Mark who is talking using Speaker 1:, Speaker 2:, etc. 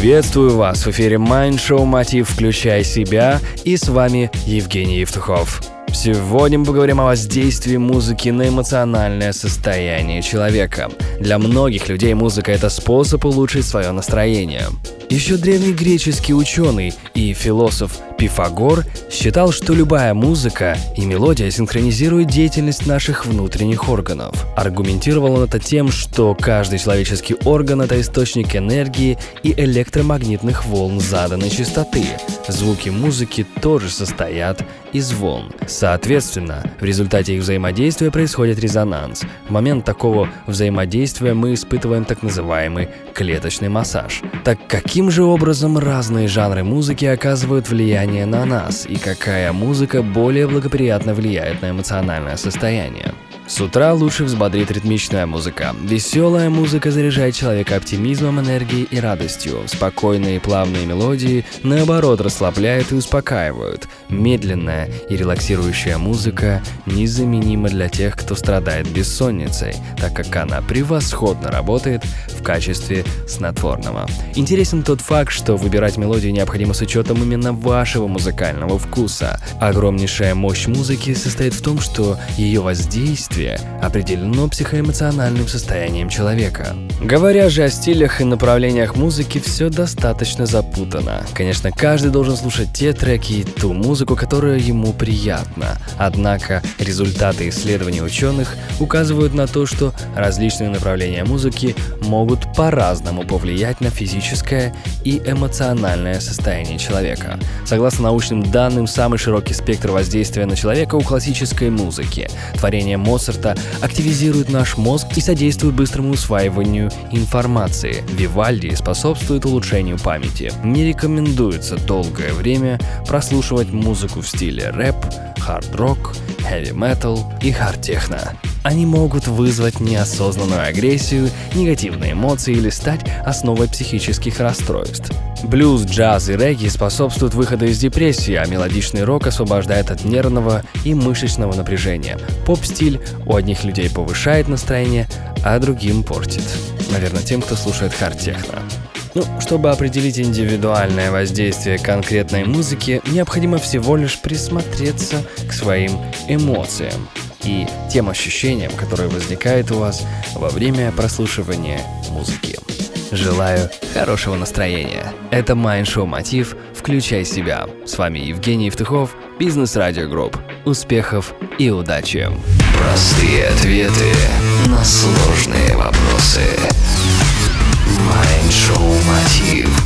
Speaker 1: Приветствую вас в эфире Mind Show Мотив «Включай себя» и с вами Евгений Евтухов. Сегодня мы поговорим о воздействии музыки на эмоциональное состояние человека. Для многих людей музыка – это способ улучшить свое настроение. Еще древний греческий ученый и философ Пифагор считал, что любая музыка и мелодия синхронизирует деятельность наших внутренних органов. Аргументировал он это тем, что каждый человеческий орган – это источник энергии и электромагнитных волн заданной частоты. Звуки музыки тоже состоят из волн. Соответственно, в результате их взаимодействия происходит резонанс. В момент такого взаимодействия мы испытываем так называемый клеточный массаж. Так каким же образом разные жанры музыки оказывают влияние на нас и какая музыка более благоприятно влияет на эмоциональное состояние? С утра лучше взбодрит ритмичная музыка. Веселая музыка заряжает человека оптимизмом, энергией и радостью. Спокойные и плавные мелодии, наоборот, расслабляют и успокаивают. Медленная и релаксирующая музыка незаменима для тех, кто страдает бессонницей, так как она превосходно работает в качестве снотворного. Интересен тот факт, что выбирать мелодию необходимо с учетом именно вашего музыкального вкуса. Огромнейшая мощь музыки состоит в том, что ее воздействие действие определено психоэмоциональным состоянием человека. Говоря же о стилях и направлениях музыки, все достаточно запутано. Конечно, каждый должен слушать те треки и ту музыку, которая ему приятна. Однако результаты исследований ученых указывают на то, что различные направления музыки могут по-разному повлиять на физическое и эмоциональное состояние человека. Согласно научным данным, самый широкий спектр воздействия на человека у классической музыки. Творение Моцарта активизирует наш мозг и содействует быстрому усваиванию информации. Вивальди способствует улучшению памяти. Не рекомендуется долгое время прослушивать музыку в стиле рэп, хард-рок, хэви-метал и хард-техно. Они могут вызвать неосознанную агрессию, негативные эмоции или стать основой психических расстройств. Блюз, джаз и регги способствуют выходу из депрессии, а мелодичный рок освобождает от нервного и мышечного напряжения. Поп-стиль у одних людей повышает настроение, а другим портит. Наверное, тем, кто слушает хард-техно. Ну, чтобы определить индивидуальное воздействие конкретной музыки, необходимо всего лишь присмотреться к своим эмоциям и тем ощущениям, которые возникают у вас во время прослушивания музыки. Желаю хорошего настроения. Это Mind Show Мотив «Включай себя». С вами Евгений Евтухов, Бизнес Радио Групп. Успехов и удачи!
Speaker 2: Простые ответы на сложные вопросы. Mind Show Мотив.